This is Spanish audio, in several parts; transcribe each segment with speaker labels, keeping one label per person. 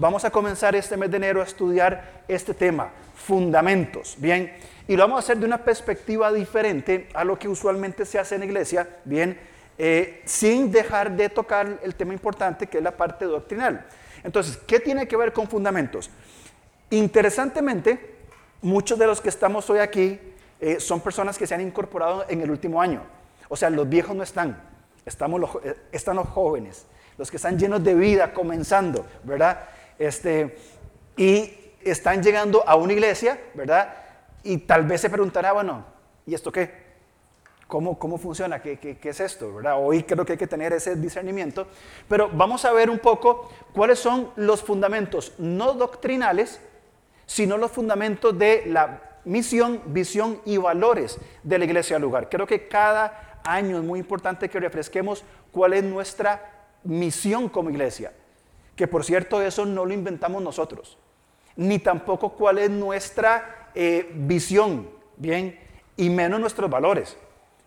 Speaker 1: vamos a comenzar este mes de enero a estudiar este tema, fundamentos, ¿bien? Y lo vamos a hacer de una perspectiva diferente a lo que usualmente se hace en iglesia, ¿bien? Eh, sin dejar de tocar el tema importante que es la parte doctrinal. Entonces, ¿qué tiene que ver con fundamentos? Interesantemente, muchos de los que estamos hoy aquí eh, son personas que se han incorporado en el último año. O sea, los viejos no están, estamos los, eh, están los jóvenes, los que están llenos de vida, comenzando, ¿verdad? Este, y están llegando a una iglesia, ¿verdad? Y tal vez se preguntará, bueno, ¿y esto qué? ¿Cómo, cómo funciona? ¿Qué, ¿Qué, qué, es esto? ¿verdad? Hoy creo que hay que tener ese discernimiento. Pero vamos a ver un poco cuáles son los fundamentos no doctrinales, sino los fundamentos de la misión, visión y valores de la iglesia al lugar. Creo que cada año es muy importante que refresquemos cuál es nuestra misión como iglesia. Que por cierto, eso no lo inventamos nosotros. Ni tampoco cuál es nuestra eh, visión, bien, y menos nuestros valores.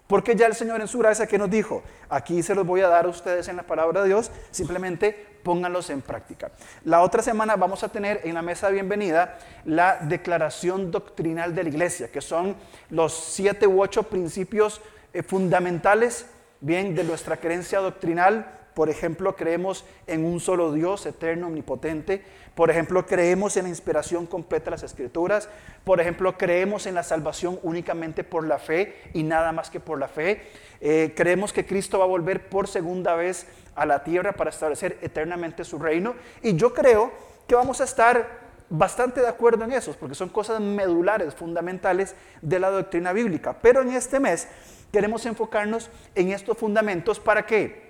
Speaker 1: Porque ya el Señor en su gracia que nos dijo, aquí se los voy a dar a ustedes en la palabra de Dios, simplemente pónganlos en práctica. La otra semana vamos a tener en la mesa de bienvenida la declaración doctrinal de la iglesia, que son los siete u ocho principios eh, fundamentales, bien, de nuestra creencia doctrinal. Por ejemplo, creemos en un solo Dios eterno, omnipotente. Por ejemplo, creemos en la inspiración completa de las escrituras. Por ejemplo, creemos en la salvación únicamente por la fe y nada más que por la fe. Eh, creemos que Cristo va a volver por segunda vez a la tierra para establecer eternamente su reino. Y yo creo que vamos a estar bastante de acuerdo en eso, porque son cosas medulares, fundamentales de la doctrina bíblica. Pero en este mes queremos enfocarnos en estos fundamentos. ¿Para qué?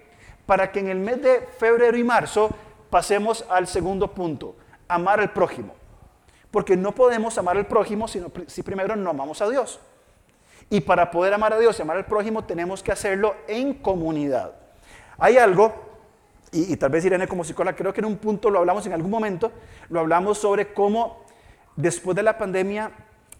Speaker 1: Para que en el mes de febrero y marzo pasemos al segundo punto, amar al prójimo. Porque no podemos amar al prójimo si primero no amamos a Dios. Y para poder amar a Dios y amar al prójimo tenemos que hacerlo en comunidad. Hay algo, y, tal vez Irene como psicóloga, creo que en un punto lo hablamos en algún momento, lo hablamos sobre cómo después de la pandemia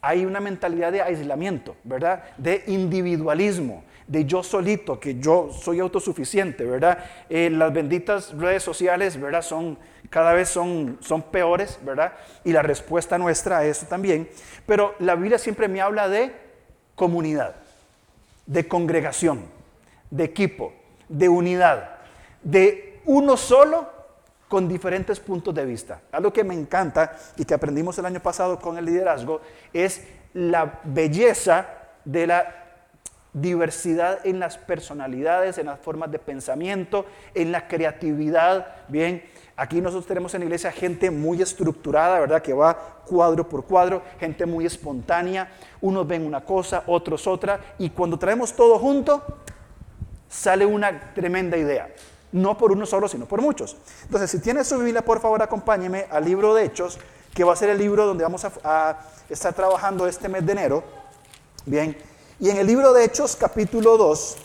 Speaker 1: hay una mentalidad de aislamiento, ¿verdad? De individualismo, de yo solito, que yo soy autosuficiente, ¿verdad? Eh, las benditas redes sociales, ¿verdad? Son, cada vez son, son peores, ¿verdad? Y la respuesta nuestra a eso también. Pero la Biblia siempre me habla de comunidad, de congregación, de equipo, de unidad, de uno solo con diferentes puntos de vista. Algo que me encanta y que aprendimos el año pasado con el liderazgo es la belleza de la diversidad en las personalidades, en las formas de pensamiento, en la creatividad. Bien, aquí nosotros tenemos en la iglesia gente muy estructurada, ¿verdad? Que va cuadro por cuadro, gente muy espontánea. Unos ven una cosa, otros otra, y cuando traemos todo junto, sale una tremenda idea. No por uno solo, sino por muchos. Entonces, si tiene su Biblia, por favor, acompáñeme al libro de Hechos, que va a ser el libro donde vamos a, a estar trabajando este mes de enero. Bien, y en el libro de Hechos, capítulo 2,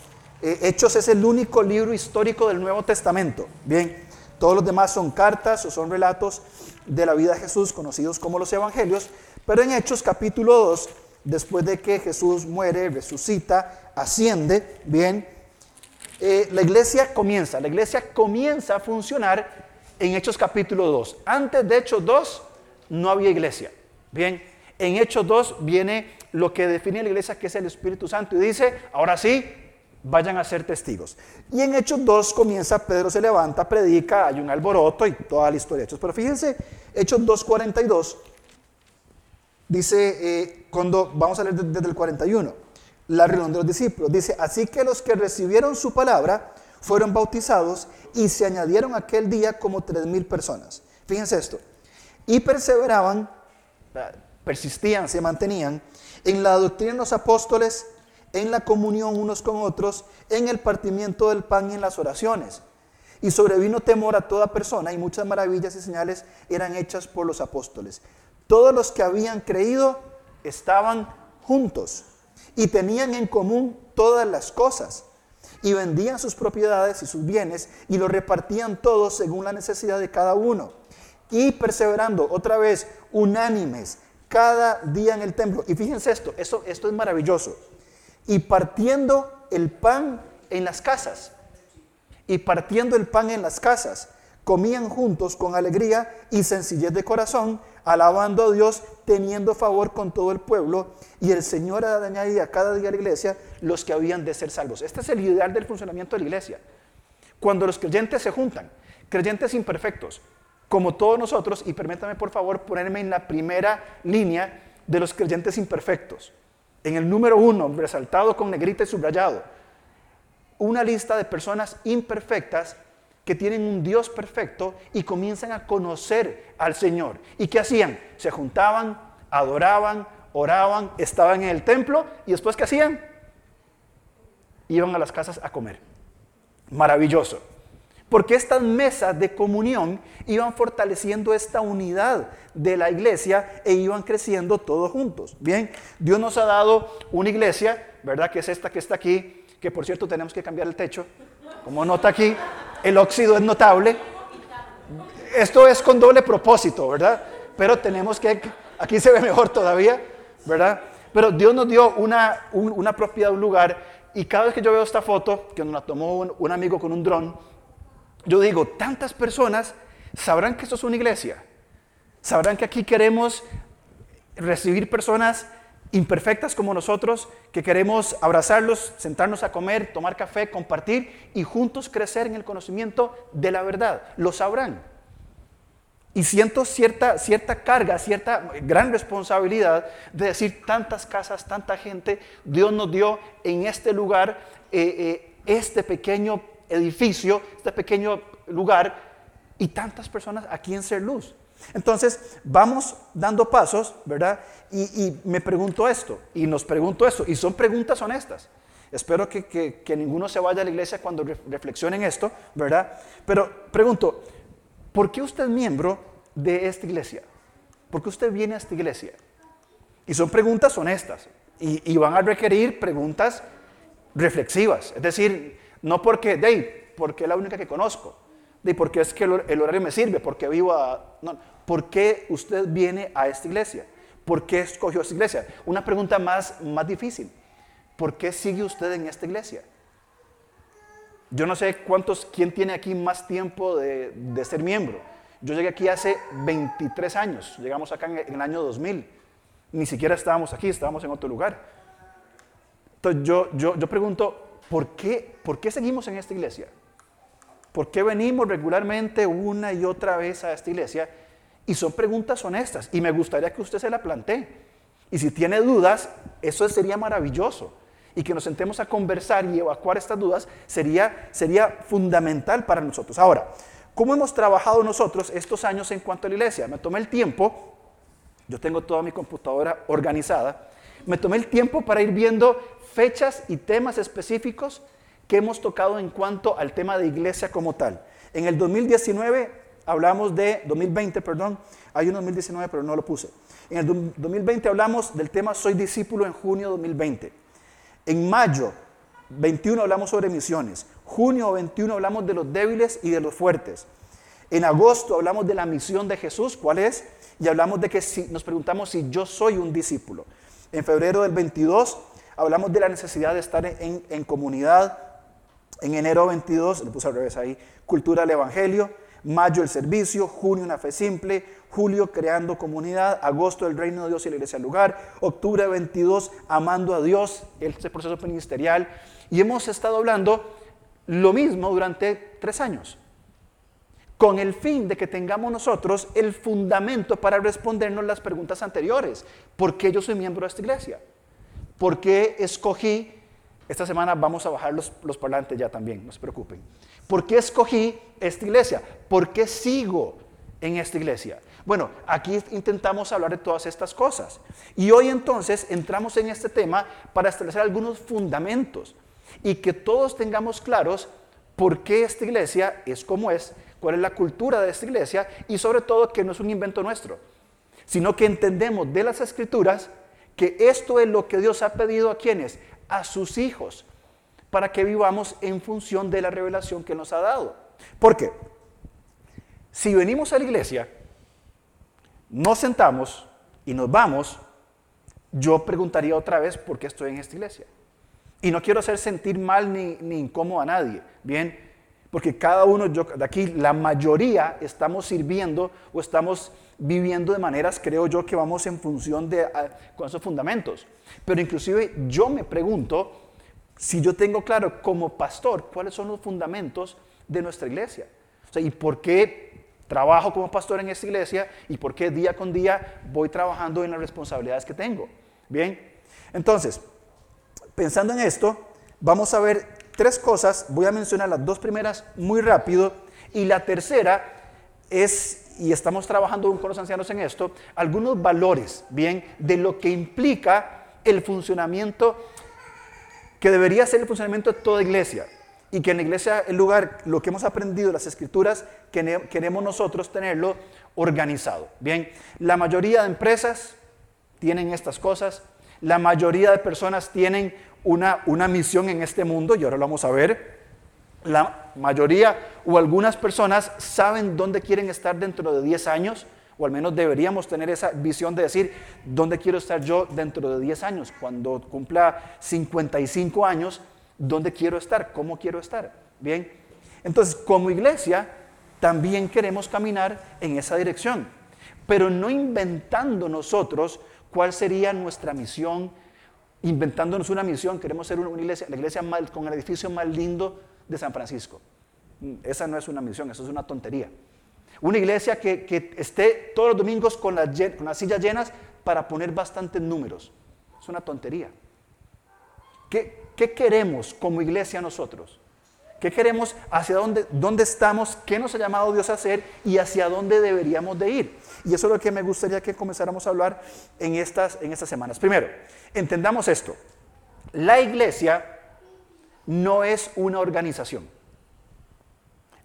Speaker 1: eh, Hechos es el único libro histórico del Nuevo Testamento. Bien, todos los demás son cartas o son relatos de la vida de Jesús, conocidos como los evangelios. Pero en Hechos, capítulo 2, después de que Jesús muere, resucita, asciende, bien, eh, la iglesia comienza. La iglesia comienza a funcionar en Hechos capítulo 2. Antes de Hechos 2 no había iglesia. Bien, en Hechos 2 viene lo que define la iglesia que es el Espíritu Santo y dice, ahora sí, vayan a ser testigos. Y en Hechos 2 comienza, Pedro se levanta, predica, hay un alboroto y toda la historia de Hechos. Pero fíjense, Hechos 2.42 dice, eh, cuando vamos a leer desde el 41, la reunión de los discípulos, dice, así que los que recibieron su palabra fueron bautizados y se añadieron aquel día como tres mil personas. Fíjense esto, y perseveraban, persistían, se mantenían en la doctrina de los apóstoles, en la comunión unos con otros, en el partimiento del pan y en las oraciones. Y sobrevino temor a toda persona y muchas maravillas y señales eran hechas por los apóstoles. Todos los que habían creído estaban juntos y tenían en común todas las cosas y vendían sus propiedades y sus bienes y los repartían todos según la necesidad de cada uno. Y perseverando otra vez unánimes cada día en el templo. Y fíjense esto, esto, esto es maravilloso. Y partiendo el pan en las casas. Y partiendo el pan en las casas, comían juntos con alegría y sencillez de corazón, alabando a Dios, teniendo favor con todo el pueblo, y el Señor añadía cada día a la iglesia los que habían de ser salvos. Este es el ideal del funcionamiento de la iglesia. Cuando los creyentes se juntan, creyentes imperfectos, como todos nosotros, y permítame por favor ponerme en la primera línea de los creyentes imperfectos, en el número uno, resaltado con negrita y subrayado, una lista de personas imperfectas que tienen un Dios perfecto y comienzan a conocer al Señor. ¿Y qué hacían? Se juntaban, adoraban, oraban, estaban en el templo y después ¿qué hacían? Iban a las casas a comer. Maravilloso. Porque estas mesas de comunión iban fortaleciendo esta unidad de la iglesia e iban creciendo todos juntos. Bien, Dios nos ha dado una iglesia, ¿verdad? Que es esta que está aquí, que por cierto tenemos que cambiar el techo, como nota aquí, el óxido es notable. Esto es con doble propósito, ¿verdad? Pero tenemos que, aquí se ve mejor todavía, ¿verdad? Pero Dios nos dio una, una propiedad, un lugar, y cada vez que yo veo esta foto, que nos la tomó un, amigo con un dron, yo digo, tantas personas sabrán que esto es una iglesia, sabrán que aquí queremos recibir personas imperfectas como nosotros, que queremos abrazarlos, sentarnos a comer, tomar café, compartir y juntos crecer en el conocimiento de la verdad. Lo sabrán. Y siento cierta, cierta carga, cierta gran responsabilidad de decir tantas casas, tanta gente, Dios nos dio en este lugar, eh, eh, este pequeño edificio, este pequeño lugar y tantas personas aquí en Ser Luz. Entonces, vamos dando pasos, ¿verdad? Y, me pregunto esto, y nos pregunto esto, y son preguntas honestas. Espero que, ninguno se vaya a la iglesia cuando reflexionen esto, ¿verdad? Pero pregunto, ¿por qué usted es miembro de esta iglesia? ¿Por qué usted viene a esta iglesia? Y son preguntas honestas, y, van a requerir preguntas reflexivas. Es decir, no porque, de porque es la única que conozco, de porque es que el horario me sirve, porque vivo a... No, ¿Por qué usted viene a esta iglesia? ¿Por qué escogió esta iglesia? Una pregunta más, más difícil. ¿Por qué sigue usted en esta iglesia? Yo no sé cuántos, quién tiene aquí más tiempo de, ser miembro. Yo llegué aquí hace 23 años, llegamos acá en el año 2000. Ni siquiera estábamos aquí, estábamos en otro lugar. Entonces yo, yo, yo pregunto, ¿por qué, ¿por qué seguimos en esta iglesia? ¿Por qué venimos regularmente una y otra vez a esta iglesia? Y son preguntas honestas y me gustaría que usted se la plantee. Y si tiene dudas, eso sería maravilloso. Y que nos sentemos a conversar y evacuar estas dudas sería, sería fundamental para nosotros. Ahora, ¿cómo hemos trabajado nosotros estos años en cuanto a la iglesia? Me tomé el tiempo, yo tengo toda mi computadora organizada, me tomé el tiempo para ir viendo fechas y temas específicos que hemos tocado en cuanto al tema de iglesia como tal. En el 2019 hablamos de, 2020, perdón, hay un 2019 pero no lo puse. En el 2020 hablamos del tema Soy discípulo en junio 2020. En mayo 21 hablamos sobre misiones. Junio 21 hablamos de los débiles y de los fuertes. En agosto hablamos de la misión de Jesús, ¿cuál es? Y hablamos de que si, nos preguntamos si yo soy un discípulo. En febrero del 22 hablamos de la necesidad de estar en, comunidad, en enero 22, le puse al revés ahí, cultura del Evangelio. Mayo el servicio, junio una fe simple, julio creando comunidad, agosto el reino de Dios y la iglesia al lugar, octubre 22 amando a Dios, este proceso ministerial. Y hemos estado hablando lo mismo durante tres años, con el fin de que tengamos nosotros el fundamento para respondernos las preguntas anteriores. ¿Por qué yo soy miembro de esta iglesia? ¿Por qué escogí esta semana vamos a bajar los, los parlantes ya también, no se preocupen. ¿Por qué escogí esta iglesia? ¿Por qué sigo en esta iglesia? Bueno, aquí intentamos hablar de todas estas cosas. Y hoy entonces entramos en este tema para establecer algunos fundamentos y que todos tengamos claros por qué esta iglesia es como es, cuál es la cultura de esta iglesia y sobre todo que no es un invento nuestro, sino que entendemos de las escrituras que esto es lo que Dios ha pedido a quienes, a sus hijos para que vivamos en función de la revelación que nos ha dado. ¿Por qué? Si venimos a la iglesia, nos sentamos y nos vamos, yo preguntaría otra vez por qué estoy en esta iglesia. Y no quiero hacer sentir mal ni, ni incómodo a nadie, ¿bien? Porque cada uno de aquí, la mayoría, estamos sirviendo o estamos viviendo de maneras, creo yo, que vamos en función de ah, con esos fundamentos. Pero inclusive yo me pregunto si yo tengo claro como pastor cuáles son los fundamentos de nuestra iglesia. O sea, y por qué trabajo como pastor en esta iglesia y por qué día con día voy trabajando en las responsabilidades que tengo. Bien, entonces, pensando en esto, vamos a ver tres cosas. Voy a mencionar las dos primeras muy rápido y la tercera es, y estamos trabajando con los ancianos en esto, algunos valores, bien, de lo que implica el funcionamiento que debería ser el funcionamiento de toda iglesia y que en la iglesia, el lugar, lo que hemos aprendido, las escrituras, queremos nosotros tenerlo organizado. Bien, la mayoría de empresas tienen estas cosas, la mayoría de personas tienen una, una misión en este mundo, y ahora lo vamos a ver. La mayoría o algunas personas saben dónde quieren estar dentro de 10 años, o al menos deberíamos tener esa visión de decir, ¿dónde quiero estar yo dentro de 10 años? Cuando cumpla 55 años, ¿dónde quiero estar? ¿Cómo quiero estar? Bien, entonces como iglesia también queremos caminar en esa dirección, pero no inventando nosotros cuál sería nuestra misión, inventándonos una misión, queremos ser una iglesia, la iglesia con el edificio más lindo de San Francisco. Esa no es una misión, eso es una tontería. Una iglesia que, esté todos los domingos con las, con las sillas llenas para poner bastantes números. Es una tontería. ¿Qué, ¿Qué, queremos como iglesia nosotros? ¿Qué queremos? ¿Hacia dónde, dónde estamos? ¿Qué nos ha llamado Dios a hacer? ¿Y hacia dónde deberíamos de ir? Y eso es lo que me gustaría que comenzáramos a hablar en estas, en estas semanas. Primero, entendamos esto. La iglesia no es una organización.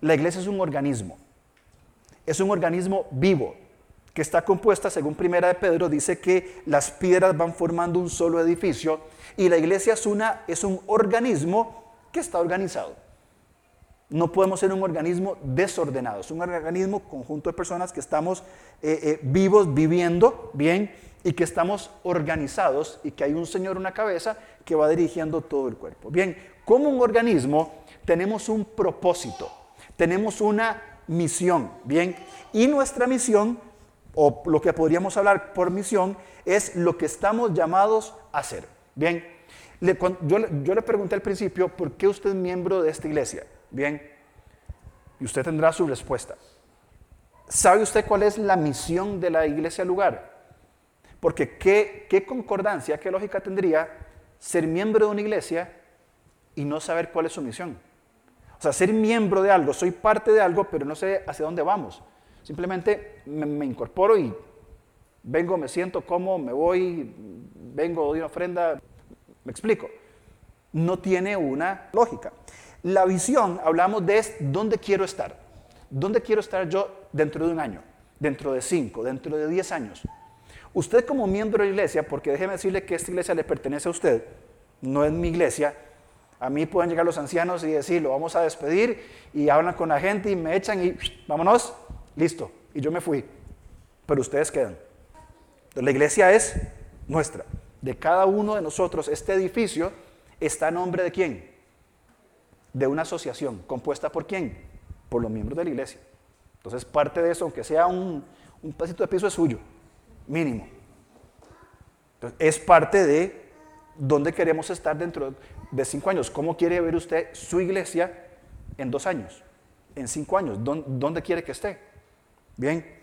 Speaker 1: La iglesia es un organismo es un organismo vivo que está compuesta, según Primera de Pedro, dice que las piedras van formando un solo edificio y la iglesia es, una, es un organismo que está organizado. No podemos ser un organismo desordenado, es un organismo, conjunto de personas que estamos eh, eh, vivos, viviendo bien y que estamos organizados y que hay un Señor, una cabeza que va dirigiendo todo el cuerpo. Bien, como un organismo tenemos un propósito, tenemos una misión, ¿bien? Y nuestra misión, o lo que podríamos hablar por misión, es lo que estamos llamados a hacer, ¿bien? yo, le pregunté al principio, ¿por qué usted es miembro de esta iglesia? Bien, y usted tendrá su respuesta. ¿Sabe usted cuál es la misión de la iglesia lugar? Porque qué, qué concordancia, qué lógica tendría ser miembro de una iglesia y no saber cuál es su misión. O sea, ser miembro de algo, soy parte de algo, pero no sé hacia dónde vamos. Simplemente me, incorporo y vengo, me siento como, me voy, vengo, doy una ofrenda, me explico. No tiene una lógica. La visión, hablamos de dónde quiero estar. ¿Dónde quiero estar yo dentro de un año? Dentro de cinco, dentro de diez años. Usted como miembro de la iglesia, porque déjeme decirle que esta iglesia le pertenece a usted, no es mi iglesia, a mí pueden llegar los ancianos y decir, lo vamos a despedir y hablan con la gente y me echan y vámonos, listo. Y yo me fui. Pero ustedes quedan. la iglesia es nuestra. De cada uno de nosotros, este edificio está a nombre de quién? De una asociación. ¿Compuesta por quién? Por los miembros de la iglesia. Entonces parte de eso, aunque sea un, un pedacito de piso, es suyo. Mínimo. Entonces, es parte de dónde queremos estar dentro de cinco años. ¿Cómo quiere ver usted su iglesia en dos años? En cinco años. ¿Dónde quiere que esté? Bien.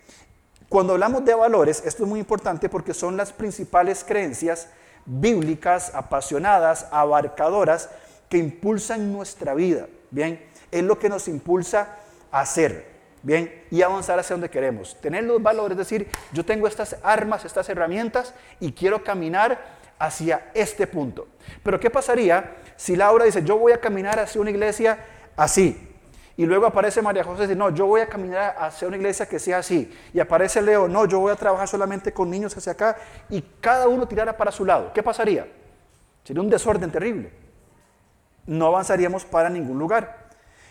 Speaker 1: Cuando hablamos de valores, esto es muy importante porque son las principales creencias bíblicas, apasionadas, abarcadoras, que impulsan nuestra vida. Bien. Es lo que nos impulsa a hacer. Bien, y avanzar hacia donde queremos. Tener los valores, es decir, yo tengo estas armas, estas herramientas y quiero caminar hacia este punto. Pero ¿qué pasaría si Laura dice, yo voy a caminar hacia una iglesia así? Y luego aparece María José y dice, no, yo voy a caminar hacia una iglesia que sea así. Y aparece Leo, no, yo voy a trabajar solamente con niños hacia acá. Y cada uno tirara para su lado. ¿Qué pasaría? Sería un desorden terrible. No avanzaríamos para ningún lugar.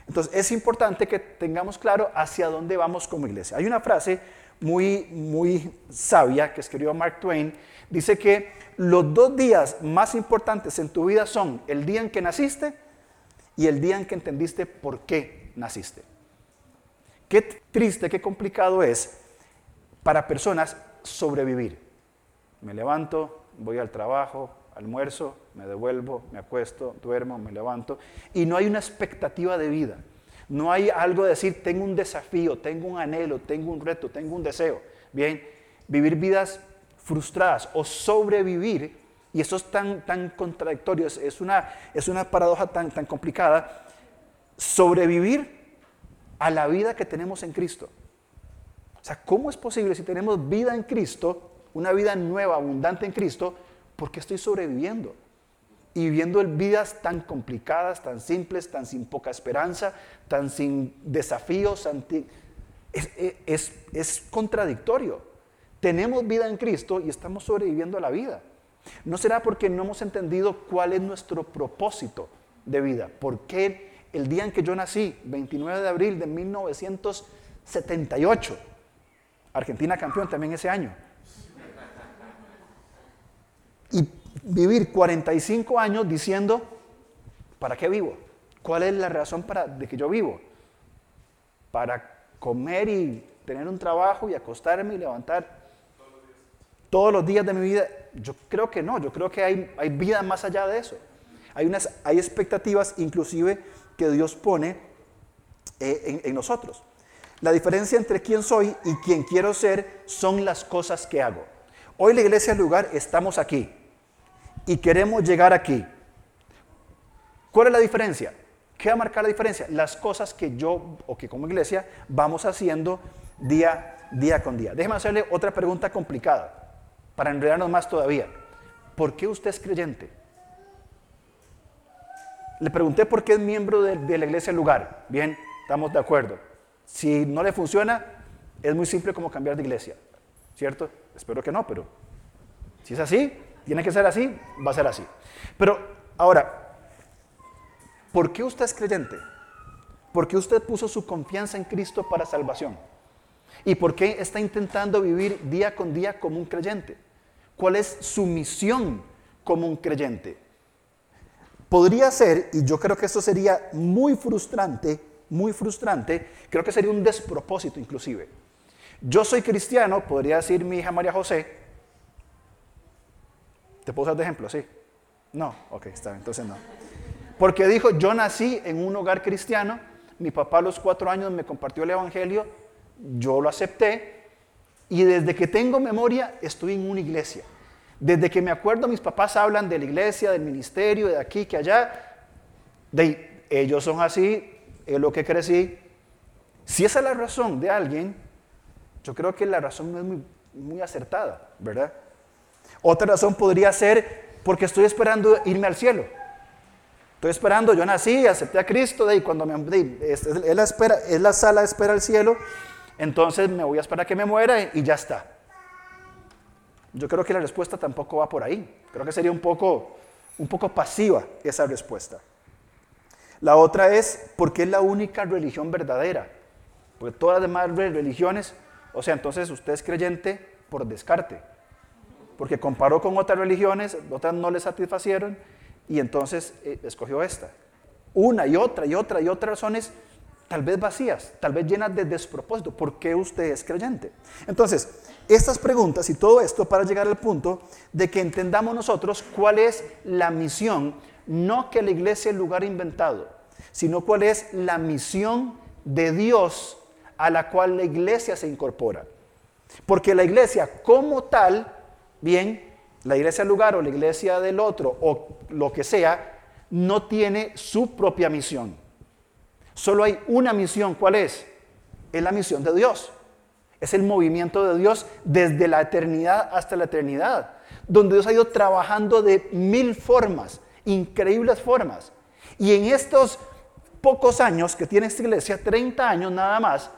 Speaker 1: Entonces es importante que tengamos claro hacia dónde vamos como iglesia. Hay una frase muy, muy sabia que escribió Mark Twain. Dice que los dos días más importantes en tu vida son el día en que naciste y el día en que entendiste por qué naciste. Qué triste, qué complicado es para personas sobrevivir. Me levanto, voy al trabajo, almuerzo, me devuelvo, me acuesto, duermo, me levanto, y no hay una expectativa de vida. No hay algo de decir, tengo un desafío, tengo un anhelo, tengo un reto, tengo un deseo. Bien, vivir vidas frustradas o sobrevivir, y eso es tan, tan contradictorio, es, una, es una paradoja tan, tan complicada, sobrevivir a la vida que tenemos en Cristo. O sea, ¿cómo es posible si tenemos vida en Cristo, una vida nueva, abundante en Cristo, ¿por qué estoy sobreviviendo? Y viviendo vidas tan complicadas, tan simples, tan sin poca esperanza, tan sin desafíos, es, es contradictorio. Tenemos vida en Cristo y estamos sobreviviendo a la vida. ¿No será porque no hemos entendido cuál es nuestro propósito de vida? ¿Por qué el día en que yo nací, 29 de abril de 1978, Argentina campeón también ese año, y vivir 45 años diciendo, ¿para qué vivo? ¿Cuál es la razón para, de que yo vivo? Para comer y tener un trabajo y acostarme y levantar todos los días de mi vida. Yo creo que no, yo creo que hay, vida más allá de eso. Hay, unas, hay expectativas inclusive que Dios pone eh, en, nosotros. La diferencia entre quién soy y quién quiero ser son las cosas que hago. Hoy la iglesia lugar estamos aquí y queremos llegar aquí. ¿Cuál es la diferencia? ¿Qué va a marcar la diferencia? Las cosas que yo o que como iglesia vamos haciendo día, día con día. Déjeme hacerle otra pregunta complicada para enredarnos más todavía. ¿Por qué usted es creyente? Le pregunté por qué es miembro de, la iglesia lugar. Bien, estamos de acuerdo. Si no le funciona, es muy simple como cambiar de iglesia. ¿Cierto? Espero que no, pero si es así, tiene que ser así, va a ser así. Pero ahora, ¿por qué usted es creyente? ¿Por qué usted puso su confianza en Cristo para salvación? ¿Y por qué está intentando vivir día con día como un creyente? ¿Cuál es su misión como un creyente? podría ser, y yo creo que esto sería muy frustrante, muy frustrante, creo que sería un despropósito inclusive. Yo soy cristiano, podría decir mi hija María José. ¿Te puedo usar de ejemplo? Sí. No, ok, está bien, entonces no. Porque dijo, yo nací en un hogar cristiano, mi papá a los cuatro años me compartió el Evangelio, yo lo acepté, y desde que tengo memoria estoy en una iglesia. Desde que me acuerdo, mis papás hablan de la iglesia, del ministerio, de aquí, que allá. De, ellos son así, es lo que crecí. Si esa es la razón de alguien, yo creo que la razón no es muy, acertada, ¿verdad? Otra razón podría ser porque estoy esperando irme al cielo. Estoy esperando, yo nací, acepté a Cristo, y cuando me, es, la espera, es la sala de espera al cielo, entonces me voy a esperar que me muera y ya está. Yo creo que la respuesta tampoco va por ahí. Creo que sería un poco, un poco pasiva esa respuesta. La otra es, ¿por qué es la única religión verdadera? Porque todas las demás religiones, o sea, entonces usted es creyente por descarte. Porque comparó con otras religiones, otras no le satisfacieron y entonces eh, escogió esta. Una y otra y otra y otras razones tal vez vacías, tal vez llenas de despropósito. ¿Por qué usted es creyente? Entonces, estas preguntas y todo esto para llegar al punto de que entendamos nosotros cuál es la misión, no que la iglesia es el lugar inventado, sino cuál es la misión de Dios a la cual la iglesia se incorpora. Porque la iglesia como tal, bien, la iglesia lugar o la iglesia del otro o lo que sea, no tiene su propia misión. Solo hay una misión, ¿cuál es? Es la misión de Dios. Es el movimiento de Dios desde la eternidad hasta la eternidad, donde Dios ha ido trabajando de mil formas, increíbles formas. Y en estos pocos años que tiene esta iglesia, 30 años nada más,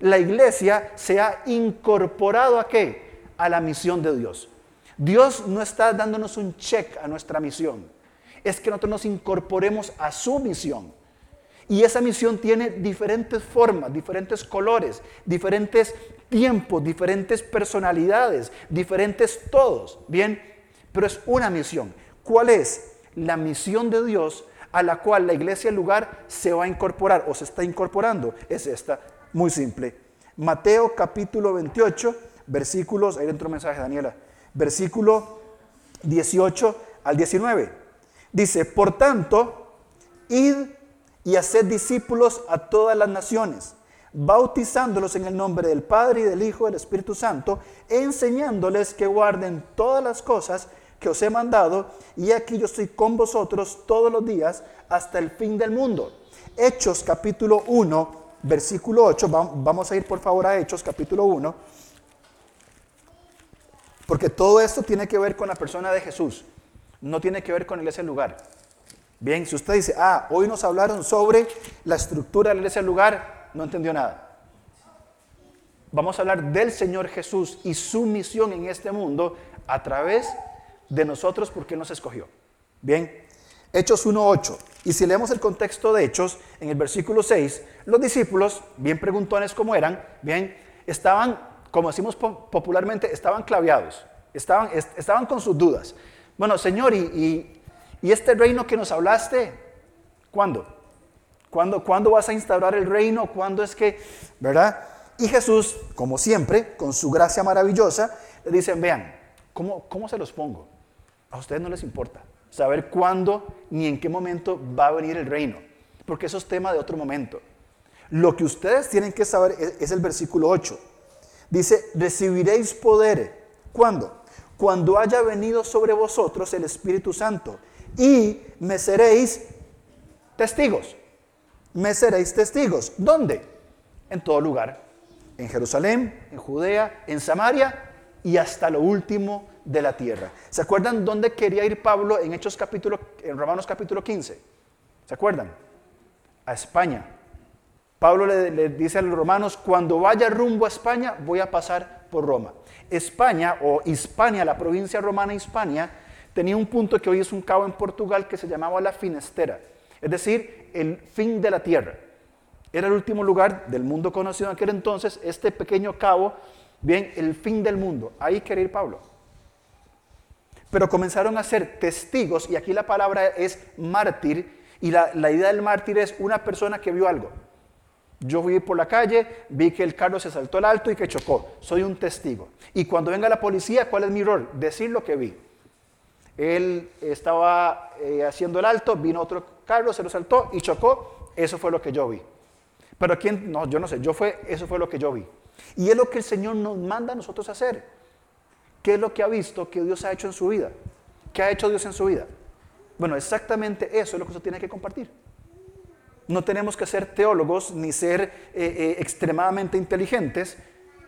Speaker 1: la iglesia se ha incorporado a qué? A la misión de Dios. Dios no está dándonos un check a nuestra misión, es que nosotros nos incorporemos a su misión. Y esa misión tiene diferentes formas, diferentes colores, diferentes tiempos, diferentes personalidades, diferentes todos. Bien, pero es una misión. ¿Cuál es? La misión de Dios a la cual la iglesia el lugar se va a incorporar o se está incorporando es esta, muy simple. Mateo capítulo 28, versículos, ahí dentro mensaje Daniela, versículo 18 al 19. Dice, por tanto, id y haced discípulos a todas las naciones, bautizándolos en el nombre del Padre y del Hijo y del Espíritu Santo, enseñándoles que guarden todas las cosas que os he mandado, y aquí yo estoy con vosotros todos los días hasta el fin del mundo. Hechos capítulo 1, versículo 8, vamos a ir por favor a Hechos capítulo 1, porque todo esto tiene que ver con la persona de Jesús, no tiene que ver con iglesia del lugar. Bien, si usted dice, ah, hoy nos hablaron sobre la estructura de del lugar, no entendió nada. Vamos a hablar del Señor Jesús y su misión en este mundo a través de nosotros porque nos escogió. Bien, Hechos 1.8. Y si leemos el contexto de Hechos, en el versículo 6, los discípulos, bien preguntones como eran, bien, estaban, como decimos popularmente, estaban claviados, estaban, estaban con sus dudas. Bueno, Señor, y, este reino que nos hablaste, ¿cuándo? ¿Cuándo, ¿Cuándo vas a instaurar el reino? ¿Cuándo es que, verdad? Y Jesús, como siempre, con su gracia maravillosa, le dicen, vean, ¿cómo, cómo se los pongo? A ustedes no les importa saber cuándo ni en qué momento va a venir el reino, porque eso es tema de otro momento. Lo que ustedes tienen que saber es, el versículo 8. Dice, recibiréis poder. ¿Cuándo? Cuando haya venido sobre vosotros el Espíritu Santo y me seréis testigos. Me seréis testigos. ¿Dónde? En todo lugar. En Jerusalén, en Judea, en Samaria y hasta lo último de la tierra. ¿Se acuerdan dónde quería ir Pablo en Hechos capítulo, Romanos capítulo 15? ¿Se acuerdan? A España. Pablo le, dice a los romanos, cuando vaya rumbo a España, voy a pasar por Roma. España o Hispania, la provincia romana Hispania, tenía un punto que hoy es un cabo en Portugal que se llamaba la Finestera, es decir, el fin de la tierra. Era el último lugar del mundo conocido en aquel entonces, este pequeño cabo, bien, el fin del mundo. Ahí quería ir Pablo pero comenzaron a ser testigos, y aquí la palabra es mártir, y la, idea del mártir es una persona que vio algo. Yo fui por la calle, vi que el carro se saltó al alto y que chocó. Soy un testigo. Y cuando venga la policía, ¿cuál es mi rol? Decir lo que vi. Él estaba eh, haciendo el alto, vino otro carro, se lo saltó y chocó. Eso fue lo que yo vi. Pero quién, no, yo no sé, yo fue, eso fue lo que yo vi. Y es lo que el Señor nos manda a nosotros hacer. ¿Qué es lo que ha visto que Dios ha hecho en su vida? ¿Qué ha hecho Dios en su vida? Bueno, exactamente eso es lo que usted tiene que compartir. No tenemos que ser teólogos ni ser eh, eh, extremadamente inteligentes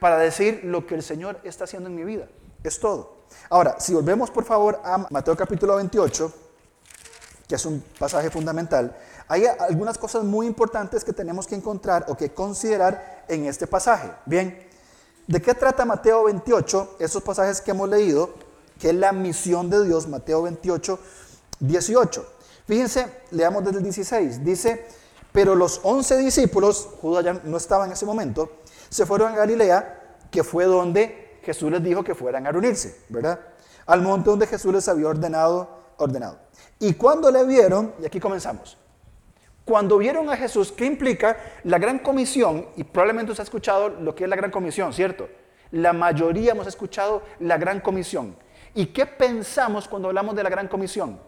Speaker 1: para decir lo que el Señor está haciendo en mi vida. Es todo. Ahora, si volvemos por favor a Mateo capítulo 28, que es un pasaje fundamental, hay algunas cosas muy importantes que tenemos que encontrar o que considerar en este pasaje. Bien, ¿De qué trata Mateo 28? Esos pasajes que hemos leído, que es la misión de Dios, Mateo 28, 18. Fíjense, leamos desde el 16. Dice, pero los once discípulos, Judas ya no estaba en ese momento, se fueron a Galilea, que fue donde Jesús les dijo que fueran a reunirse, ¿verdad? Al monte donde Jesús les había ordenado, ordenado. Y cuando le vieron, y aquí comenzamos, cuando vieron a Jesús, ¿qué implica la gran comisión? Y probablemente usted ha escuchado lo que es la gran comisión, ¿cierto? La mayoría hemos escuchado la gran comisión. ¿Y qué pensamos cuando hablamos de la gran comisión?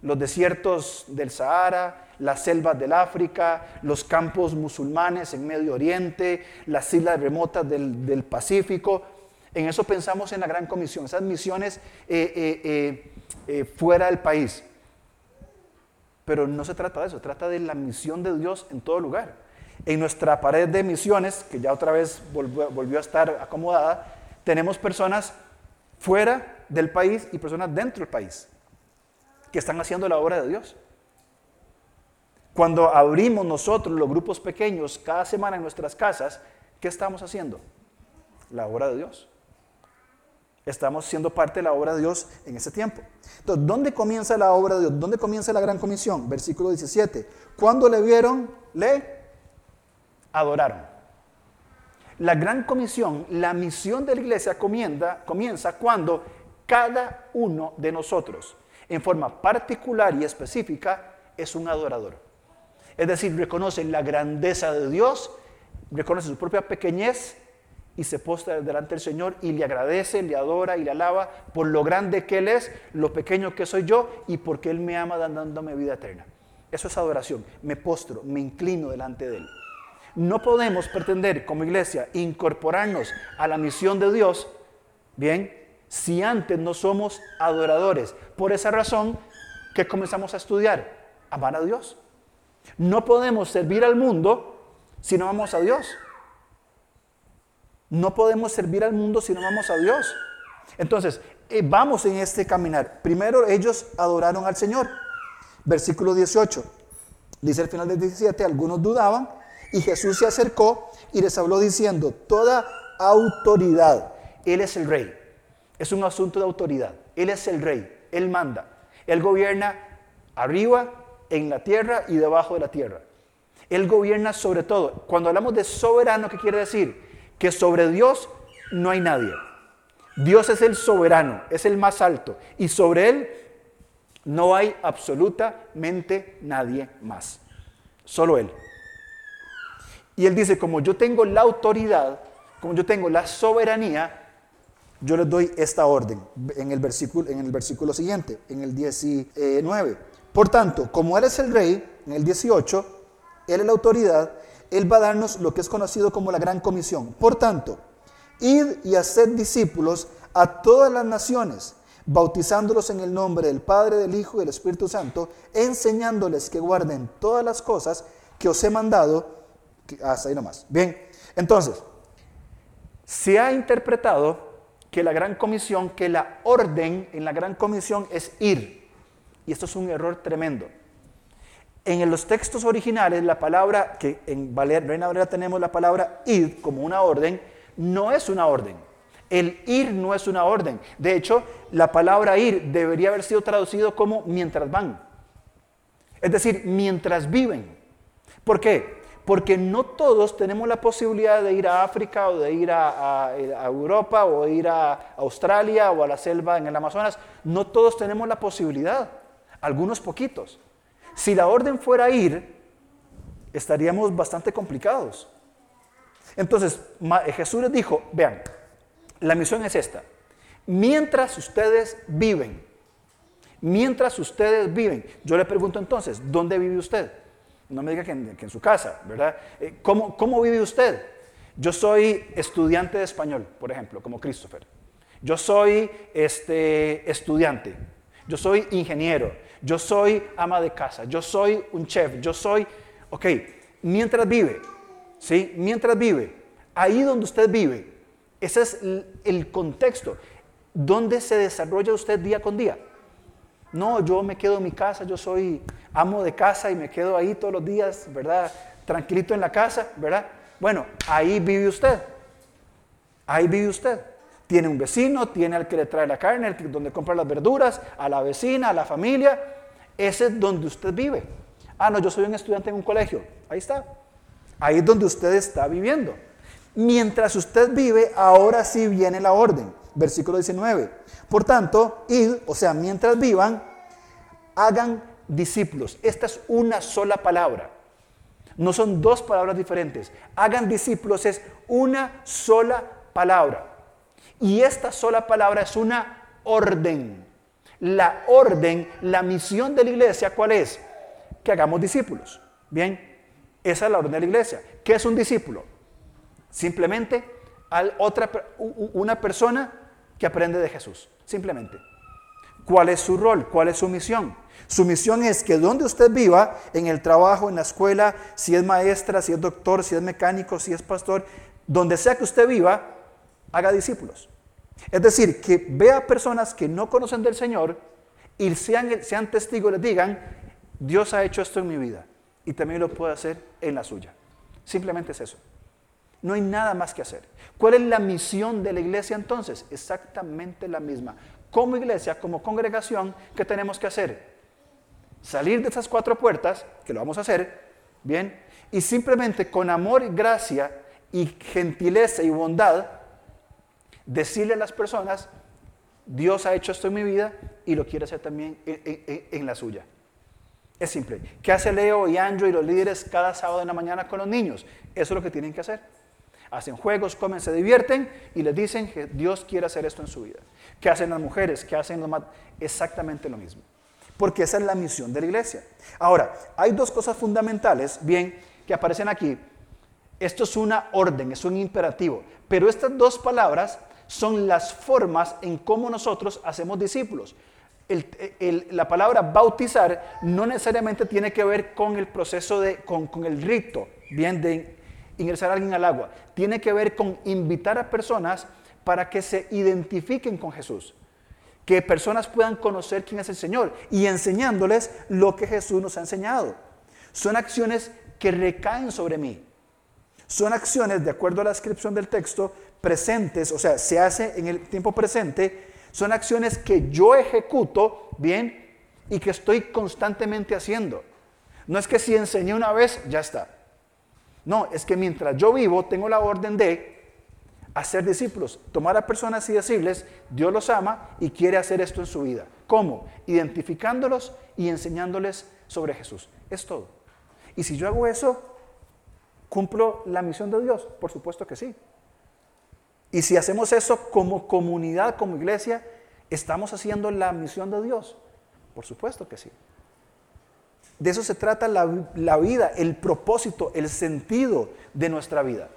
Speaker 1: Los desiertos del Sahara, las selvas del África, los campos musulmanes en Medio Oriente, las islas remotas del, Pacífico. En eso pensamos en la gran comisión, esas misiones eh, eh, eh, fuera del país. Pero no se trata de eso, se trata de la misión de Dios en todo lugar. En nuestra pared de misiones, que ya otra vez volvió, a estar acomodada, tenemos personas fuera del país y personas dentro del país que están haciendo la obra de Dios. Cuando abrimos nosotros los grupos pequeños cada semana en nuestras casas, ¿qué estamos haciendo? La obra de Dios. Estamos siendo parte de la obra de Dios en ese tiempo. Entonces, ¿dónde comienza la obra de Dios? ¿Dónde comienza la gran comisión? Versículo 17. Cuando le vieron, le adoraron. La gran comisión, la misión de la iglesia comienza, comienza cuando cada uno de nosotros, en forma particular y específica, es un adorador. Es decir, reconoce la grandeza de Dios, reconoce su propia pequeñez y se postra delante del Señor y le agradece, le adora y le alaba por lo grande que Él es, lo pequeño que soy yo y porque Él me ama dándome vida eterna. Eso es adoración. Me postro, me inclino delante de Él. No podemos pretender como iglesia incorporarnos a la misión de Dios, bien, si antes no somos adoradores. Por esa razón que comenzamos a estudiar, amar a Dios. No podemos servir al mundo si no amamos a Dios. No podemos servir al mundo si no amamos a Dios. Entonces, eh, vamos en este caminar. Primero ellos adoraron al Señor. Versículo 18. Dice al final del 17, algunos dudaban y Jesús se acercó y les habló diciendo, toda autoridad, Él es el rey. Es un asunto de autoridad. Él es el rey, Él manda. Él gobierna arriba, en la tierra y debajo de la tierra. Él gobierna sobre todo. Cuando hablamos de soberano, ¿qué quiere decir? Que sobre Dios no hay nadie. Dios es el soberano, es el más alto, y sobre Él no hay absolutamente nadie más, solo Él. Y Él dice, como yo tengo la autoridad, como yo tengo la soberanía, yo les doy esta orden en el versículo, en el versículo siguiente, en el 19. Por tanto, como Él es el rey, en el 18, Él es la autoridad, él va a darnos lo que es conocido como la gran comisión. Por tanto, id y haced discípulos a todas las naciones, bautizándolos en el nombre del Padre, del Hijo y del Espíritu Santo, enseñándoles que guarden todas las cosas que os he mandado. Hasta ahí nomás. Bien, entonces, se ha interpretado que la gran comisión, que la orden en la gran comisión es ir. Y esto es un error tremendo. En los textos originales, la palabra, que en Reina Valera tenemos la palabra id como una orden, no es una orden. El ir no es una orden. De hecho, la palabra ir debería haber sido traducido como mientras van. Es decir, mientras viven. ¿Por qué? Porque no todos tenemos la posibilidad de ir a África o de ir a, a, Europa o ir a Australia o a la selva en el Amazonas. No todos tenemos la posibilidad. Algunos poquitos. Si la orden fuera ir, estaríamos bastante complicados. Entonces, eh, Jesús les dijo, vean, la misión es esta. Mientras ustedes viven, mientras ustedes viven, yo le pregunto entonces, ¿dónde vive usted? No me diga que en, su casa, ¿verdad? Eh, ¿Cómo, ¿Cómo vive usted? Yo soy estudiante de español, por ejemplo, como Christopher. Yo soy este, estudiante. Yo soy ingeniero yo soy ama de casa, yo soy un chef, yo soy, ok, mientras vive, ¿sí? Mientras vive, ahí donde usted vive, ese es el contexto, ¿dónde se desarrolla usted día con día? No, yo me quedo en mi casa, yo soy amo de casa y me quedo ahí todos los días, ¿verdad? Tranquilito en la casa, ¿verdad? Bueno, ahí vive usted. Ahí vive usted. Tiene un vecino, tiene al que le trae la carne, el que, donde compra las verduras, a la vecina, a la familia. Ese es donde usted vive. Ah, no, yo soy un estudiante en un colegio. Ahí está. Ahí es donde usted está viviendo. Mientras usted vive, ahora sí viene la orden. Versículo 19. Por tanto, id, o sea, mientras vivan, hagan discípulos. Esta es una sola palabra. No son dos palabras diferentes. Hagan discípulos es una sola palabra. Y esta sola palabra es una orden. La orden, la misión de la iglesia, ¿cuál es? Que hagamos discípulos. Bien, esa es la orden de la iglesia. ¿Qué es un discípulo? Simplemente otra, una persona que aprende de Jesús. Simplemente. ¿Cuál es su rol? ¿Cuál es su misión? Su misión es que donde usted viva, en el trabajo, en la escuela, si es maestra, si es doctor, si es mecánico, si es pastor, donde sea que usted viva, haga discípulos. Es decir, que vea personas que no conocen del Señor y sean, sean testigos les digan, Dios ha hecho esto en mi vida y también lo puede hacer en la suya. Simplemente es eso. No hay nada más que hacer. ¿Cuál es la misión de la iglesia entonces? Exactamente la misma. Como iglesia, como congregación, ¿qué tenemos que hacer? Salir de esas cuatro puertas, que lo vamos a hacer, bien, y simplemente con amor y gracia y gentileza y bondad, decirle a las personas, Dios ha hecho esto en mi vida y lo quiere hacer también en, la suya. Es simple. ¿Qué hace Leo y Andrew y los líderes cada sábado en la mañana con los niños? Eso es lo que tienen que hacer. Hacen juegos, comen, se divierten y les dicen que Dios quiere hacer esto en su vida. ¿Qué hacen las mujeres? ¿Qué hacen los más? Exactamente lo mismo. Porque esa es la misión de la iglesia. Ahora, hay dos cosas fundamentales, bien, que aparecen aquí. Esto es una orden, es un imperativo. Pero estas dos palabras son las formas en cómo nosotros hacemos discípulos la palabra bautizar no necesariamente tiene que ver con el proceso de, con, el rito, bien, de ingresar alguien al agua. Tiene que ver con invitar a personas para que se identifiquen con Jesús. Que personas puedan conocer quién es el Señor y enseñándoles lo que Jesús nos ha enseñado. Son acciones que recaen sobre mí. Son acciones, de acuerdo a la descripción del texto, presentes, o sea, se hace en el tiempo presente son acciones que yo ejecuto, bien, y que estoy constantemente haciendo. No es que si enseñé una vez, ya está. No, es que mientras yo vivo, tengo la orden de hacer discípulos, tomar a personas y decirles, Dios los ama y quiere hacer esto en su vida. ¿Cómo? Identificándolos y enseñándoles sobre Jesús. Es todo. Y si yo hago eso, ¿cumplo la misión de Dios? Por supuesto que sí. Y si hacemos eso como comunidad, como iglesia, ¿estamos haciendo la misión de Dios? Por supuesto que sí. De eso se trata la, vida, el propósito, el sentido de nuestra vida.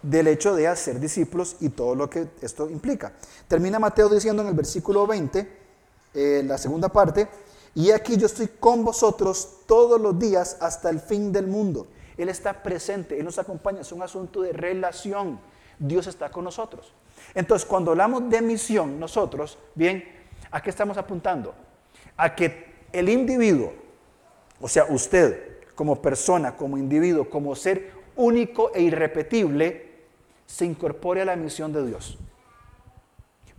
Speaker 1: Del hecho de hacer discípulos y todo lo que esto implica. Termina Mateo diciendo en el versículo 20, eh, la segunda parte, y aquí yo estoy con vosotros todos los días hasta el fin del mundo. Él está presente, Él nos acompaña, es un asunto de relación Dios está con nosotros. Entonces, cuando hablamos de misión, nosotros, bien, ¿a qué estamos apuntando? A que el individuo, o sea, usted como persona, como individuo, como ser único e irrepetible, se incorpore a la misión de Dios.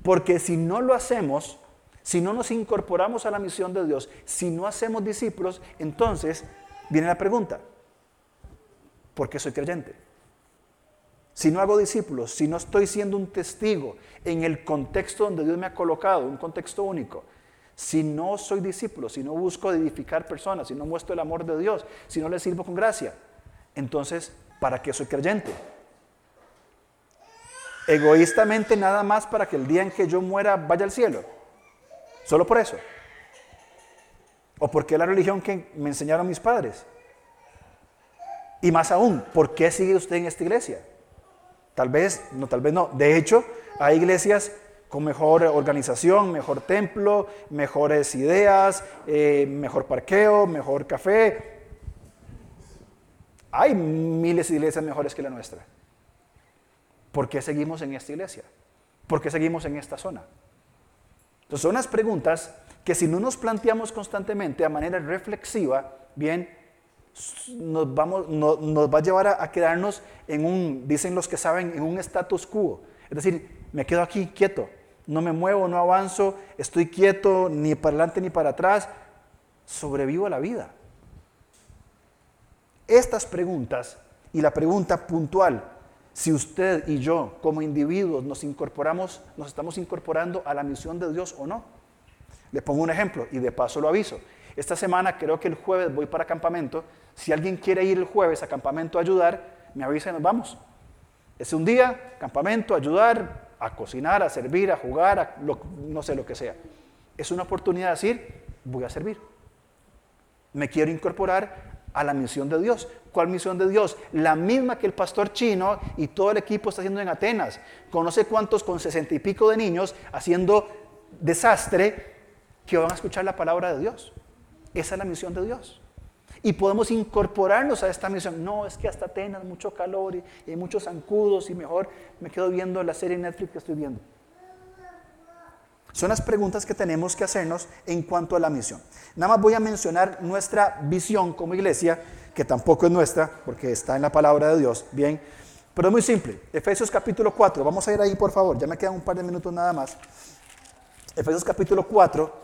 Speaker 1: Porque si no lo hacemos, si no nos incorporamos a la misión de Dios, si no hacemos discípulos, entonces viene la pregunta, ¿por qué soy creyente? Si no hago discípulos, si no estoy siendo un testigo en el contexto donde Dios me ha colocado, un contexto único, si no soy discípulo, si no busco edificar personas, si no muestro el amor de Dios, si no le sirvo con gracia, entonces, ¿para qué soy creyente? Egoístamente nada más para que el día en que yo muera vaya al cielo. Solo por eso. ¿O porque es la religión que me enseñaron mis padres? Y más aún, ¿por qué sigue usted en esta iglesia? Tal vez, no, tal vez no. De hecho, hay iglesias con mejor organización, mejor templo, mejores ideas, eh, mejor parqueo, mejor café. Hay miles de iglesias mejores que la nuestra. ¿Por qué seguimos en esta iglesia? ¿Por qué seguimos en esta zona? Entonces son unas preguntas que si no nos planteamos constantemente a manera reflexiva, bien, nos, vamos, nos va a llevar a, quedarnos en un, dicen los que saben, en un status quo. Es decir, me quedo aquí quieto, no me muevo, no avanzo, estoy quieto ni para adelante ni para atrás, sobrevivo a la vida. Estas preguntas y la pregunta puntual, si usted y yo como individuos nos incorporamos, nos estamos incorporando a la misión de Dios o no. Le pongo un ejemplo y de paso lo aviso. Esta semana, creo que el jueves voy para campamento. Si alguien quiere ir el jueves a campamento a ayudar, me avisa y nos vamos. Es un día, campamento, ayudar, a cocinar, a servir, a jugar, no sé lo que sea. Es una oportunidad de decir, voy a servir. Me quiero incorporar a la misión de Dios. ¿Cuál misión de Dios? La misma que el pastor chino y todo el equipo está haciendo en Atenas. Conoce cuántos con sesenta y pico de niños haciendo desastre que van a escuchar la palabra de Dios. Esa es la misión de Dios. Y podemos incorporarnos a esta misión. No, es que hasta Atenas, mucho calor y, hay muchos zancudos y mejor me quedo viendo la serie Netflix que estoy viendo. Son las preguntas que tenemos que hacernos en cuanto a la misión. Nada más voy a mencionar nuestra visión como iglesia, que tampoco es nuestra, porque está en la palabra de Dios, bien, pero es muy simple. Efesios capítulo 4, vamos a ir ahí por favor, ya me quedan un par de minutos nada más. Efesios capítulo 4,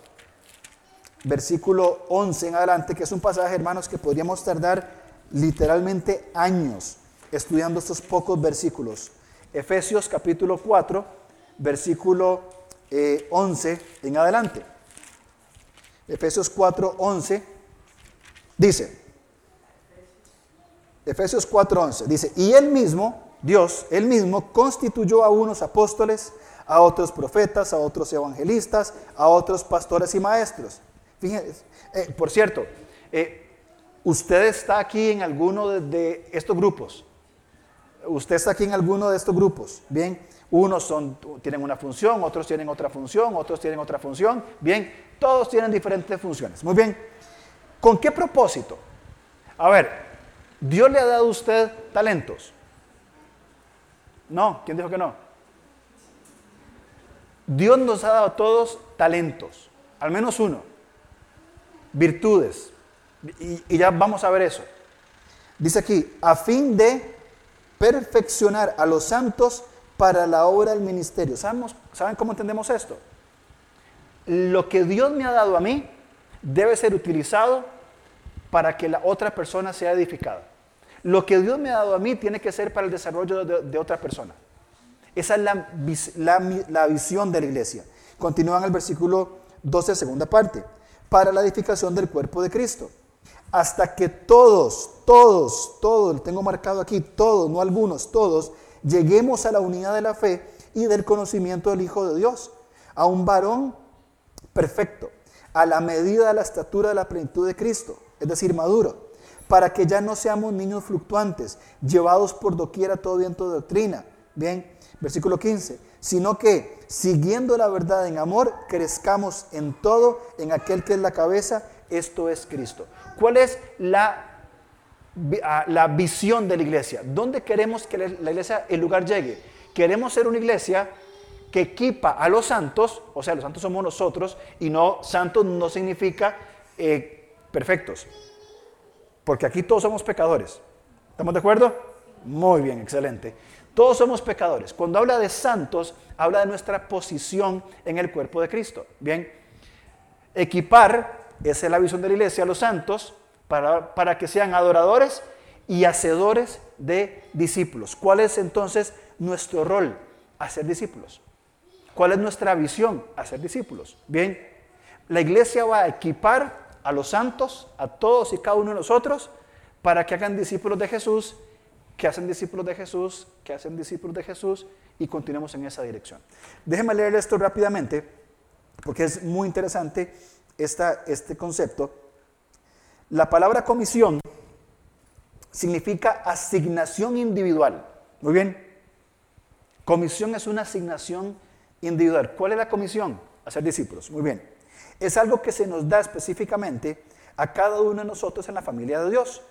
Speaker 1: versículo 11 en adelante, que es un pasaje, hermanos, que podríamos tardar literalmente años estudiando estos pocos versículos. Efesios capítulo 4, versículo 11 eh, en adelante. Efesios 4, 11 Dice, Efesios 4:11, dice, y él mismo, Dios, él mismo constituyó a unos apóstoles, a otros profetas, a otros evangelistas, a otros pastores y maestros. Fíjense, eh, por cierto, eh, usted está aquí en alguno de, estos grupos. Usted está aquí en alguno de estos grupos. Bien, unos tienen una función, otros tienen otra función, otros tienen otra función. Bien, todos tienen diferentes funciones. Muy bien. ¿Con qué propósito? A ver, Dios le ha dado a usted talentos. No, ¿quién dijo que no? Dios nos ha dado a todos talentos, al menos uno, virtudes, y, ya vamos a ver eso. Dice aquí, a fin de perfeccionar a los santos para la obra del ministerio. ¿Saben cómo entendemos esto? Lo que Dios me ha dado a mí debe ser utilizado para que la otra persona sea edificada. Lo que Dios me ha dado a mí tiene que ser para el desarrollo de, otra persona. Esa es la, la, visión de la iglesia. Continúa en el versículo 12, segunda parte. Para la edificación del cuerpo de Cristo. Hasta que todos, todos, todos, tengo marcado aquí, todos, no algunos, todos, lleguemos a la unidad de la fe y del conocimiento del Hijo de Dios. A un varón perfecto, a la medida de la estatura de la plenitud de Cristo, es decir, maduro para que ya no seamos niños fluctuantes, llevados por doquiera todo viento de doctrina. Bien, versículo 15, sino que siguiendo la verdad en amor, crezcamos en todo, en aquel que es la cabeza, esto es Cristo. ¿Cuál es la, ah, la visión de la iglesia? ¿Dónde queremos que la iglesia, el lugar llegue? Queremos ser una iglesia que equipa a los santos, o sea, los santos somos nosotros, y no, santos no significa eh, perfectos. Porque aquí todos somos pecadores. ¿Estamos de acuerdo? Muy bien, excelente. Todos somos pecadores. Cuando habla de santos, habla de nuestra posición en el cuerpo de Cristo. Bien, equipar, esa es la visión de la iglesia, a los santos para, para que sean adoradores y hacedores de discípulos. ¿Cuál es entonces nuestro rol? Hacer discípulos. ¿Cuál es nuestra visión? Hacer discípulos. Bien, la iglesia va a equipar a los santos, a todos y cada uno de nosotros, para que hagan discípulos de Jesús, que hacen discípulos de Jesús, que hacen discípulos de Jesús, y continuemos en esa dirección. Déjenme leer esto rápidamente, porque es muy interesante este concepto. La palabra comisión significa asignación individual. Muy bien. Comisión es una asignación individual. ¿Cuál es la comisión? Hacer discípulos. Muy bien es algo que se nos da específicamente a cada uno de nosotros en la familia de Dios.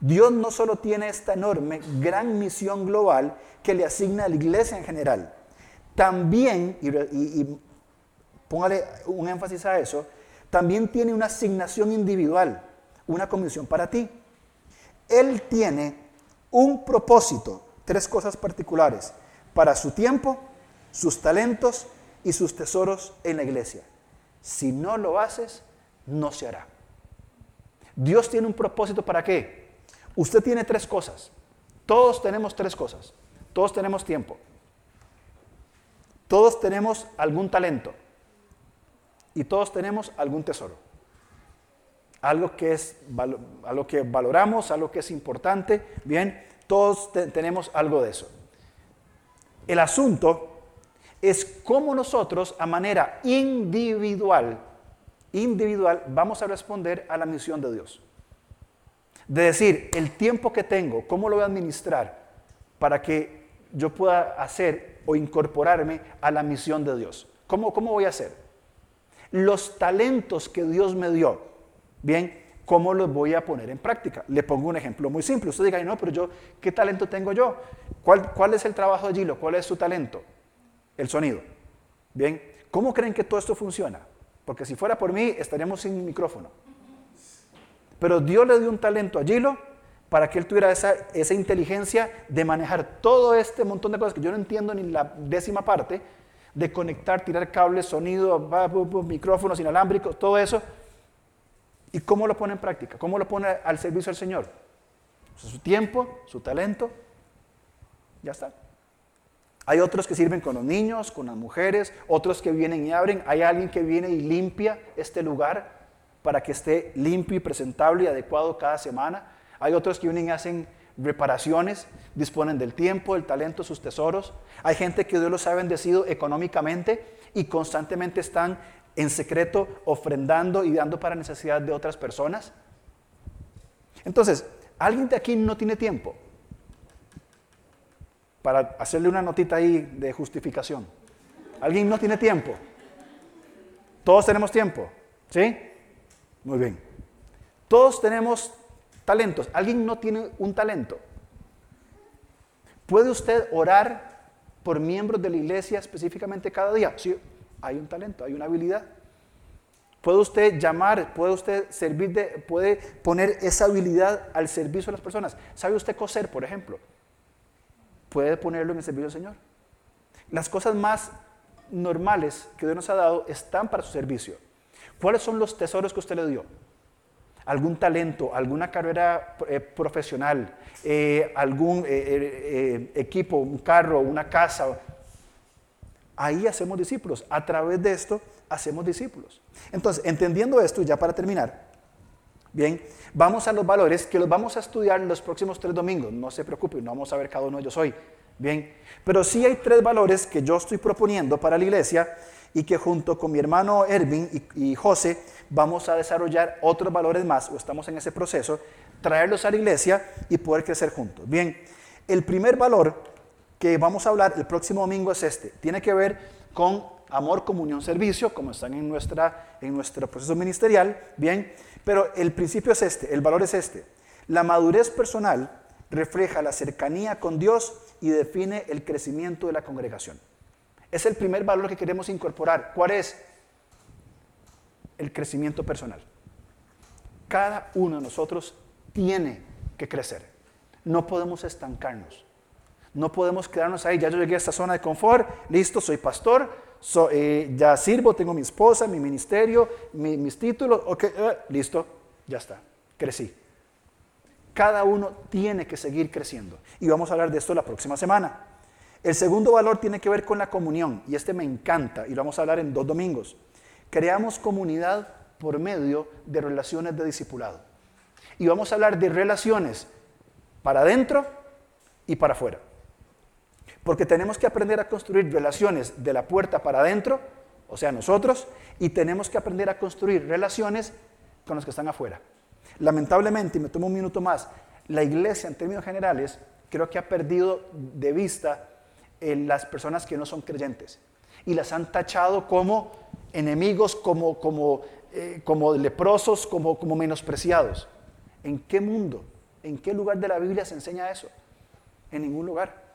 Speaker 1: Dios no solo tiene esta enorme, gran misión global que le asigna a la iglesia en general, también, y, póngale un énfasis a eso, también tiene una asignación individual, una comisión para ti. Él tiene un propósito, tres cosas particulares, para su tiempo, sus talentos y sus tesoros en la iglesia. Si no lo haces, no se hará. Dios tiene un propósito para qué. Usted tiene tres cosas. Todos tenemos tres cosas. Todos tenemos tiempo. Todos tenemos algún talento. Y todos tenemos algún tesoro. Algo que es algo que valoramos, algo que es importante. Bien, todos tenemos algo de eso. El asunto es cómo nosotros a manera individual, individual, vamos a responder a la misión de Dios. De decir, el tiempo que tengo, ¿cómo lo voy a administrar para que yo pueda hacer o incorporarme a la misión de Dios? ¿Cómo, cómo voy a hacer? Los talentos que Dios me dio, bien, ¿cómo los voy a poner en práctica? Le pongo un ejemplo muy simple. Usted diga, no, pero yo, ¿qué talento tengo yo? ¿Cuál, cuál es el trabajo de Gilo? ¿Cuál es su talento? el sonido. Bien, ¿cómo creen que todo esto funciona? Porque si fuera por mí, estaríamos sin micrófono. Pero Dios le dio un talento a Gilo para que él tuviera esa, inteligencia de manejar todo este montón de cosas que yo no entiendo ni la décima parte, de conectar, tirar cables, sonido, micrófonos inalámbricos, todo eso. ¿Y cómo lo pone en práctica? ¿Cómo lo pone al servicio del Señor? Su tiempo, su talento, ya está. Hay otros que sirven con los niños, con las mujeres, otros que vienen y abren. Hay alguien que viene y limpia este lugar. Para que esté limpio y presentable y adecuado cada semana. Hay otros que vienen y hacen reparaciones, disponen del tiempo, del talento, sus tesoros. Hay gente que Dios los ha bendecido económicamente y constantemente están en secreto ofrendando y dando para necesidad de otras personas. Entonces, alguien de aquí no tiene tiempo para hacerle una notita ahí de justificación. ¿Alguien no tiene tiempo? Todos tenemos tiempo, ¿sí? Muy bien. Todos tenemos talentos. ¿Alguien no tiene un talento? ¿Puede usted orar por miembros de la iglesia específicamente cada día? Sí, hay un talento, hay una habilidad. Puede usted llamar, puede usted servir de, puede poner esa habilidad al servicio de las personas. ¿Sabe usted coser, por ejemplo? Puede ponerlo en el servicio del Señor. Las cosas más normales que Dios nos ha dado están para su servicio. ¿Cuáles son los tesoros que usted le dio? Algún talento, alguna carrera eh, profesional, eh, algún eh, equipo, un carro, una casa. Ahí hacemos discípulos. A través de esto hacemos discípulos. Entonces, entendiendo esto, ya para terminar, bien, vamos a los valores que los vamos a estudiar en los próximos tres domingos. No se preocupen, no vamos a ver cada uno de ellos hoy. Bien, pero sí hay tres valores que yo estoy proponiendo para la iglesia y que junto con mi hermano Ervin y, y José vamos a desarrollar otros valores más, o estamos en ese proceso, traerlos a la iglesia y poder crecer juntos. Bien, el primer valor que vamos a hablar el próximo domingo es este. Tiene que ver con amor, comunión, servicio, como están en, nuestra, en nuestro proceso ministerial, bien, pero el principio es este, el valor es este. La madurez personal refleja la cercanía con Dios y define el crecimiento de la congregación. Es el primer valor que queremos incorporar. ¿Cuál es? El crecimiento personal. Cada uno de nosotros tiene que crecer. No podemos estancarnos. No podemos quedarnos ahí. Ya yo llegué a esta zona de confort. Listo, soy pastor eh, ya sirvo, tengo mi esposa, mi ministerio, mis títulos, ok, eh, listo, ya está, crecí. Cada uno tiene que seguir creciendo. Y vamos a hablar de esto la próxima semana. El segundo valor tiene que ver con la comunión, y este me encanta, y lo vamos a hablar en dos domingos. Creamos comunidad por medio de relaciones de discipulado. Y vamos a hablar de relaciones para adentro y para afuera. Porque tenemos que aprender a construir relaciones de la puerta para adentro, o sea, nosotros, y tenemos que aprender a construir relaciones con los que están afuera. Lamentablemente, y me tomo un minuto más, la iglesia en términos generales creo que ha perdido de vista eh, las personas que no son creyentes y las han tachado como enemigos, como, como, eh, como leprosos, como, como menospreciados. ¿En qué mundo, en qué lugar de la Biblia se enseña eso? En ningún lugar.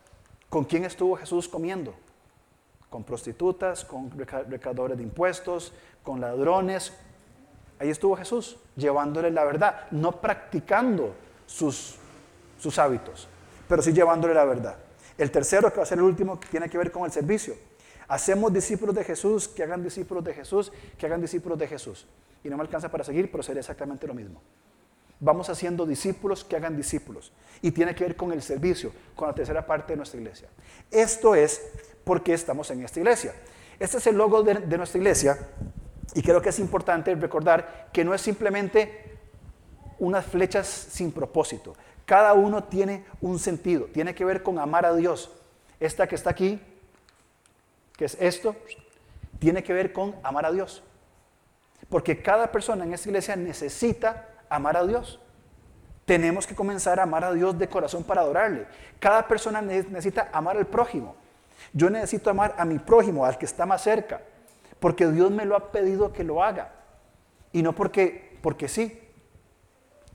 Speaker 1: ¿Con quién estuvo Jesús comiendo? Con prostitutas, con recaudadores de impuestos, con ladrones. Ahí estuvo Jesús, llevándole la verdad, no practicando sus, sus hábitos, pero sí llevándole la verdad. El tercero, que va a ser el último, tiene que ver con el servicio. Hacemos discípulos de Jesús, que hagan discípulos de Jesús, que hagan discípulos de Jesús. Y no me alcanza para seguir, pero sería exactamente lo mismo vamos haciendo discípulos que hagan discípulos. Y tiene que ver con el servicio, con la tercera parte de nuestra iglesia. Esto es porque estamos en esta iglesia. Este es el logo de, nuestra iglesia y creo que es importante recordar que no es simplemente unas flechas sin propósito. Cada uno tiene un sentido, tiene que ver con amar a Dios. Esta que está aquí, que es esto, tiene que ver con amar a Dios. Porque cada persona en esta iglesia necesita amar a Dios. Tenemos que comenzar a amar a Dios de corazón para adorarle. Cada persona necesita amar al prójimo. Yo necesito amar a mi prójimo, al que está más cerca, porque Dios me lo ha pedido que lo haga. Y no porque, porque sí.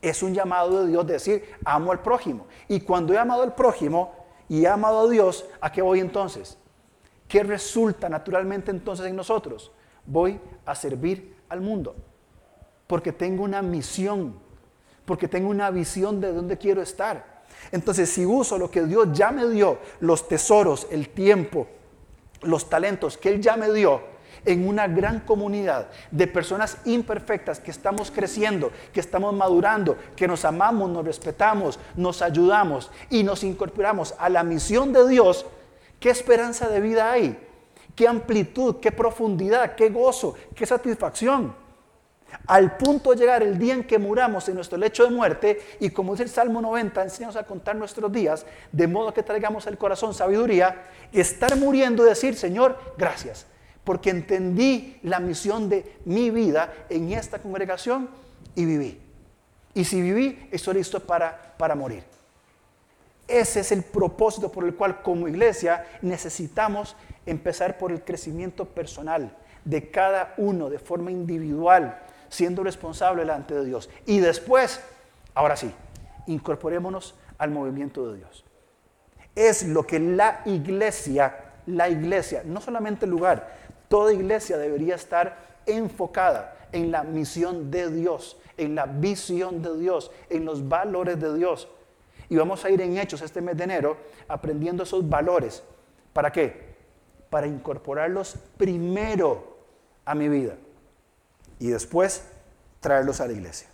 Speaker 1: Es un llamado de Dios de decir, amo al prójimo. Y cuando he amado al prójimo y he amado a Dios, ¿a qué voy entonces? ¿Qué resulta naturalmente entonces en nosotros? Voy a servir al mundo porque tengo una misión, porque tengo una visión de dónde quiero estar. Entonces, si uso lo que Dios ya me dio, los tesoros, el tiempo, los talentos que Él ya me dio, en una gran comunidad de personas imperfectas que estamos creciendo, que estamos madurando, que nos amamos, nos respetamos, nos ayudamos y nos incorporamos a la misión de Dios, ¿qué esperanza de vida hay? ¿Qué amplitud, qué profundidad, qué gozo, qué satisfacción? al punto de llegar el día en que muramos en nuestro lecho de muerte, y como dice el Salmo 90, enseñamos a contar nuestros días, de modo que traigamos al corazón sabiduría, estar muriendo y decir, Señor, gracias, porque entendí la misión de mi vida en esta congregación y viví. Y si viví, estoy listo para, para morir. Ese es el propósito por el cual como iglesia necesitamos empezar por el crecimiento personal de cada uno de forma individual siendo responsable delante de Dios. Y después, ahora sí, incorporémonos al movimiento de Dios. Es lo que la iglesia, la iglesia, no solamente el lugar, toda iglesia debería estar enfocada en la misión de Dios, en la visión de Dios, en los valores de Dios. Y vamos a ir en Hechos este mes de enero aprendiendo esos valores. ¿Para qué? Para incorporarlos primero a mi vida y después traerlos a la iglesia.